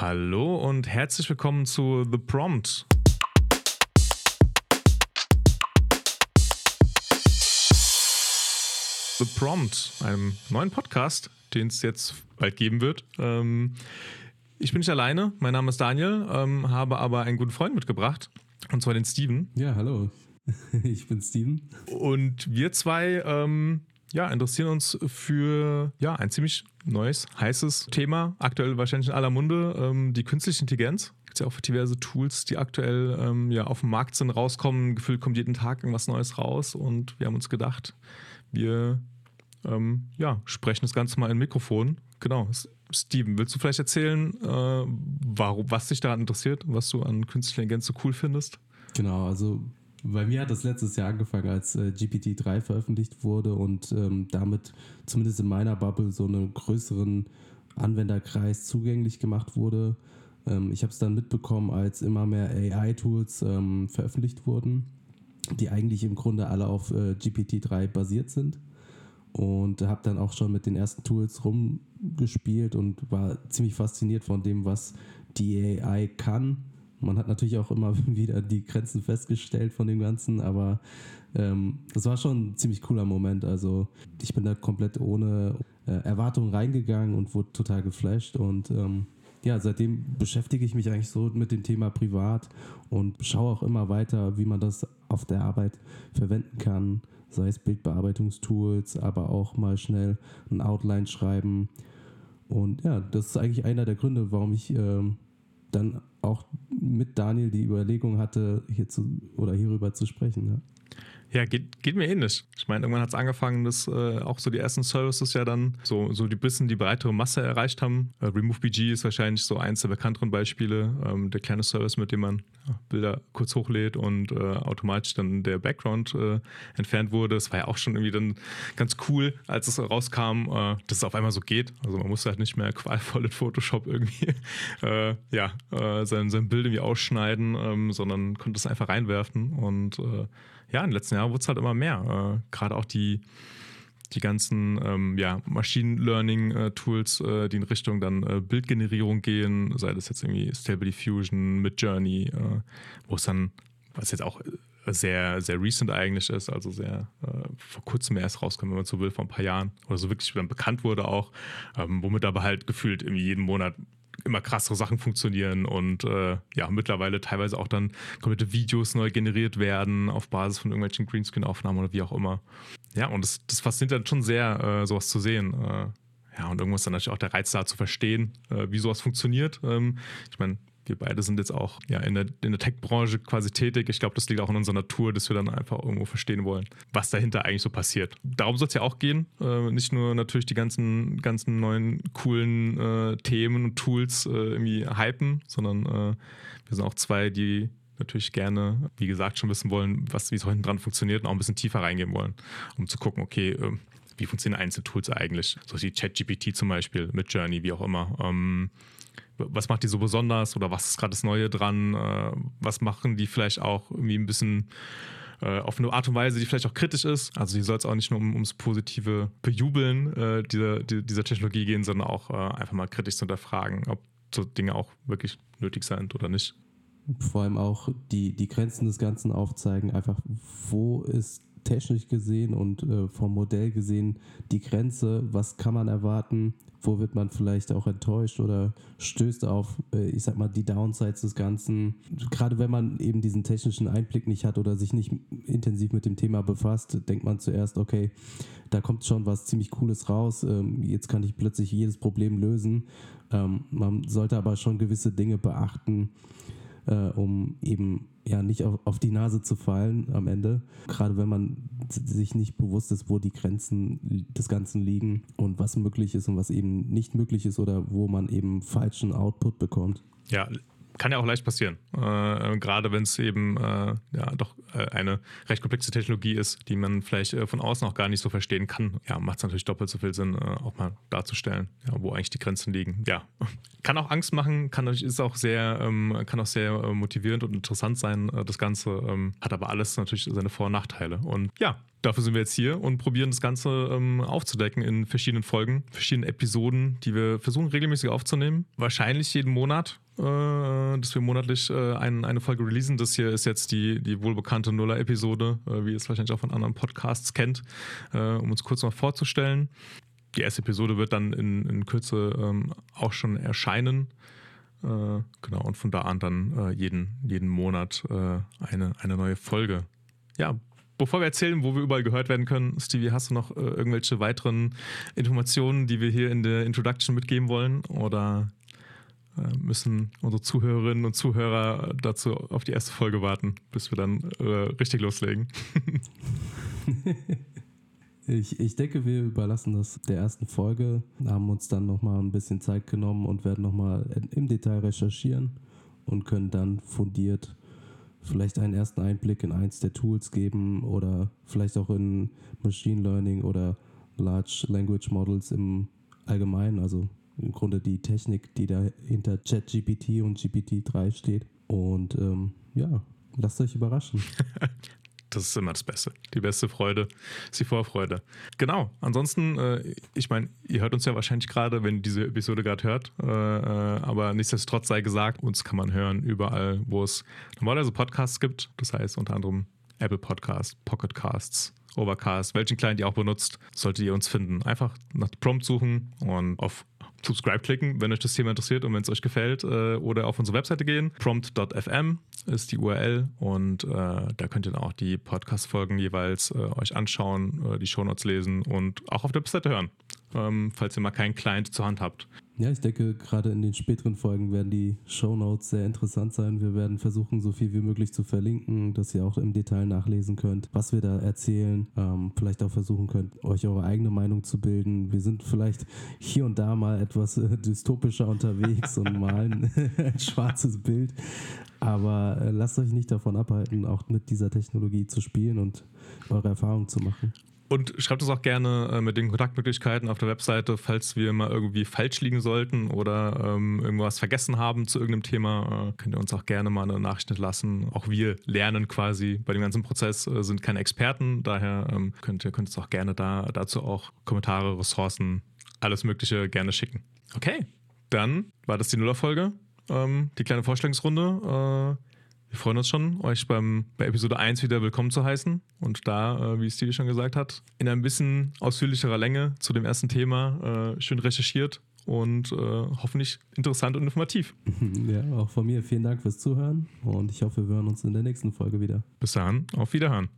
Hallo und herzlich willkommen zu The Prompt. The Prompt, einem neuen Podcast, den es jetzt bald geben wird. Ähm, ich bin nicht alleine, mein Name ist Daniel, ähm, habe aber einen guten Freund mitgebracht, und zwar den Steven. Ja, hallo, ich bin Steven. Und wir zwei ähm, ja, interessieren uns für ja, ein ziemlich neues, heißes Thema, aktuell wahrscheinlich in aller Munde, ähm, die künstliche Intelligenz. Gibt es ja auch diverse Tools, die aktuell ähm, ja, auf dem Markt sind, rauskommen. Gefühlt kommt jeden Tag irgendwas Neues raus und wir haben uns gedacht, wir ähm, ja, sprechen das Ganze mal in Mikrofon. Genau. Steven, willst du vielleicht erzählen, äh, warum, was dich daran interessiert, was du an künstlicher Intelligenz so cool findest? Genau, also bei mir hat das letztes Jahr angefangen, als äh, GPT-3 veröffentlicht wurde und ähm, damit zumindest in meiner Bubble so einen größeren Anwenderkreis zugänglich gemacht wurde. Ähm, ich habe es dann mitbekommen, als immer mehr AI-Tools ähm, veröffentlicht wurden, die eigentlich im Grunde alle auf äh, GPT-3 basiert sind. Und habe dann auch schon mit den ersten Tools rumgespielt und war ziemlich fasziniert von dem, was die AI kann man hat natürlich auch immer wieder die Grenzen festgestellt von dem Ganzen, aber ähm, das war schon ein ziemlich cooler Moment. Also ich bin da komplett ohne äh, Erwartungen reingegangen und wurde total geflasht und ähm, ja, seitdem beschäftige ich mich eigentlich so mit dem Thema privat und schaue auch immer weiter, wie man das auf der Arbeit verwenden kann, sei es Bildbearbeitungstools, aber auch mal schnell ein Outline schreiben. Und ja, das ist eigentlich einer der Gründe, warum ich ähm, dann auch mit Daniel die Überlegung hatte, hier zu, oder hierüber zu sprechen. Ja. Ja, geht, geht mir ähnlich. Ich meine, irgendwann hat es angefangen, dass äh, auch so die ersten Services ja dann so, so die bisschen die breitere Masse erreicht haben. Äh, RemoveBG ist wahrscheinlich so eins der bekannteren Beispiele. Ähm, der kleine Service, mit dem man Bilder kurz hochlädt und äh, automatisch dann der Background äh, entfernt wurde. Das war ja auch schon irgendwie dann ganz cool, als es rauskam, äh, dass es auf einmal so geht. Also man musste halt nicht mehr qualvoll in Photoshop irgendwie äh, ja, sein, sein Bild irgendwie ausschneiden, ähm, sondern konnte es einfach reinwerfen und ja, in den letzten Jahren wurde es halt immer mehr. Äh, Gerade auch die, die ganzen ähm, ja, Machine Learning äh, Tools, äh, die in Richtung dann äh, Bildgenerierung gehen, sei das jetzt irgendwie Stable Diffusion, Midjourney, äh, wo es dann, was jetzt auch sehr, sehr recent eigentlich ist, also sehr äh, vor kurzem erst rauskam, wenn man so will, vor ein paar Jahren oder so wirklich dann bekannt wurde auch, ähm, womit aber halt gefühlt irgendwie jeden Monat immer krassere Sachen funktionieren und äh, ja, mittlerweile teilweise auch dann komplette Videos neu generiert werden auf Basis von irgendwelchen Greenscreen-Aufnahmen oder wie auch immer. Ja, und das, das fasziniert dann schon sehr, äh, sowas zu sehen. Äh, ja, und irgendwas dann natürlich auch der Reiz da zu verstehen, äh, wie sowas funktioniert. Ähm, ich meine, wir beide sind jetzt auch ja, in der, in der Tech-Branche quasi tätig. Ich glaube, das liegt auch in unserer Natur, dass wir dann einfach irgendwo verstehen wollen, was dahinter eigentlich so passiert. Darum soll es ja auch gehen. Äh, nicht nur natürlich die ganzen, ganzen neuen coolen äh, Themen und Tools äh, irgendwie hypen, sondern äh, wir sind auch zwei, die natürlich gerne, wie gesagt, schon wissen wollen, was, wie es hinten dran funktioniert und auch ein bisschen tiefer reingehen wollen, um zu gucken, okay, ähm, wie funktionieren einzelne Tools eigentlich? So wie ChatGPT zum Beispiel, mit Journey, wie auch immer. Ähm, was macht die so besonders oder was ist gerade das Neue dran? Äh, was machen die vielleicht auch irgendwie ein bisschen äh, auf eine Art und Weise, die vielleicht auch kritisch ist. Also hier soll es auch nicht nur um, ums positive Bejubeln äh, dieser, dieser Technologie gehen, sondern auch äh, einfach mal kritisch zu hinterfragen, ob so Dinge auch wirklich nötig sind oder nicht. Vor allem auch die, die Grenzen des Ganzen aufzeigen, einfach wo ist technisch gesehen und äh, vom Modell gesehen die Grenze, was kann man erwarten, wo wird man vielleicht auch enttäuscht oder stößt auf, äh, ich sag mal, die Downsides des Ganzen. Gerade wenn man eben diesen technischen Einblick nicht hat oder sich nicht intensiv mit dem Thema befasst, denkt man zuerst, okay, da kommt schon was ziemlich Cooles raus, ähm, jetzt kann ich plötzlich jedes Problem lösen. Ähm, man sollte aber schon gewisse Dinge beachten, äh, um eben ja nicht auf, auf die Nase zu fallen am Ende. Gerade wenn man sich nicht bewusst ist, wo die Grenzen des Ganzen liegen und was möglich ist und was eben nicht möglich ist oder wo man eben falschen Output bekommt. Ja, kann ja auch leicht passieren. Äh, gerade wenn es eben äh, ja doch äh, eine recht komplexe Technologie ist, die man vielleicht äh, von außen auch gar nicht so verstehen kann. Ja, macht es natürlich doppelt so viel Sinn, äh, auch mal darzustellen, ja, wo eigentlich die Grenzen liegen. Ja, kann auch Angst machen, kann ist auch sehr, ähm, kann auch sehr äh, motivierend und interessant sein. das Ganze ähm, hat aber alles natürlich seine Vor- und Nachteile. Und ja, dafür sind wir jetzt hier und probieren das Ganze ähm, aufzudecken in verschiedenen Folgen, verschiedenen Episoden, die wir versuchen regelmäßig aufzunehmen. Wahrscheinlich jeden Monat, äh, dass wir monatlich äh, ein, eine Folge releasen. Das hier ist jetzt die, die wohlbekannte Nuller-Episode, äh, wie ihr es wahrscheinlich auch von anderen Podcasts kennt, äh, um uns kurz mal vorzustellen. Die erste Episode wird dann in, in Kürze ähm, auch schon erscheinen. Äh, genau, und von da an dann äh, jeden, jeden Monat eine, eine neue Folge. Ja, Bevor wir erzählen, wo wir überall gehört werden können, Stevie, hast du noch äh, irgendwelche weiteren Informationen, die wir hier in der Introduction mitgeben wollen? Oder äh, müssen unsere Zuhörerinnen und Zuhörer dazu auf die erste Folge warten, bis wir dann äh, richtig loslegen? ich, ich denke, wir überlassen das der ersten Folge, haben uns dann nochmal ein bisschen Zeit genommen und werden nochmal im Detail recherchieren und können dann fundiert vielleicht einen ersten Einblick in eins der Tools geben oder vielleicht auch in Machine Learning oder Large Language Models im Allgemeinen, also im Grunde die Technik, die da hinter ChatGPT und GPT-3 steht. Und ähm, ja, lasst euch überraschen. Das ist immer das Beste. Die beste Freude ist die Vorfreude. Genau. Ansonsten, äh, ich meine, ihr hört uns ja wahrscheinlich gerade, wenn ihr diese Episode gerade hört. Äh, äh, aber nichtsdestotrotz sei gesagt, uns kann man hören überall, wo es normalerweise Podcasts gibt. Das heißt unter anderem Apple Podcasts, Pocket Casts, Overcast, welchen Client ihr auch benutzt, solltet ihr uns finden. Einfach nach Prompt suchen und auf Subscribe klicken, wenn euch das Thema interessiert und wenn es euch gefällt. Äh, oder auf unsere Webseite gehen. Prompt.fm ist die URL und äh, da könnt ihr dann auch die Podcast-Folgen jeweils äh, euch anschauen, äh, die Shownotes lesen und auch auf der Webseite hören, ähm, falls ihr mal keinen Client zur Hand habt. Ja, ich denke, gerade in den späteren Folgen werden die Shownotes sehr interessant sein. Wir werden versuchen, so viel wie möglich zu verlinken, dass ihr auch im Detail nachlesen könnt, was wir da erzählen. Ähm, vielleicht auch versuchen könnt, euch eure eigene Meinung zu bilden. Wir sind vielleicht hier und da mal etwas äh, dystopischer unterwegs und malen ein schwarzes Bild. Aber äh, lasst euch nicht davon abhalten, auch mit dieser Technologie zu spielen und eure Erfahrungen zu machen. Und schreibt uns auch gerne äh, mit den Kontaktmöglichkeiten auf der Webseite, falls wir mal irgendwie falsch liegen sollten oder ähm, irgendwas vergessen haben zu irgendeinem Thema. Äh, könnt ihr uns auch gerne mal eine Nachricht lassen. Auch wir lernen quasi bei dem ganzen Prozess, äh, sind keine Experten. Daher ähm, könnt ihr könnt uns auch gerne da, dazu auch Kommentare, Ressourcen, alles Mögliche gerne schicken. Okay, dann war das die Nullerfolge. Ähm, die kleine Vorstellungsrunde. Äh, wir freuen uns schon, euch beim, bei Episode 1 wieder willkommen zu heißen und da, äh, wie Stevie schon gesagt hat, in ein bisschen ausführlicherer Länge zu dem ersten Thema äh, schön recherchiert und äh, hoffentlich interessant und informativ. Ja, auch von mir vielen Dank fürs Zuhören und ich hoffe, wir hören uns in der nächsten Folge wieder. Bis dahin, auf Wiederhören.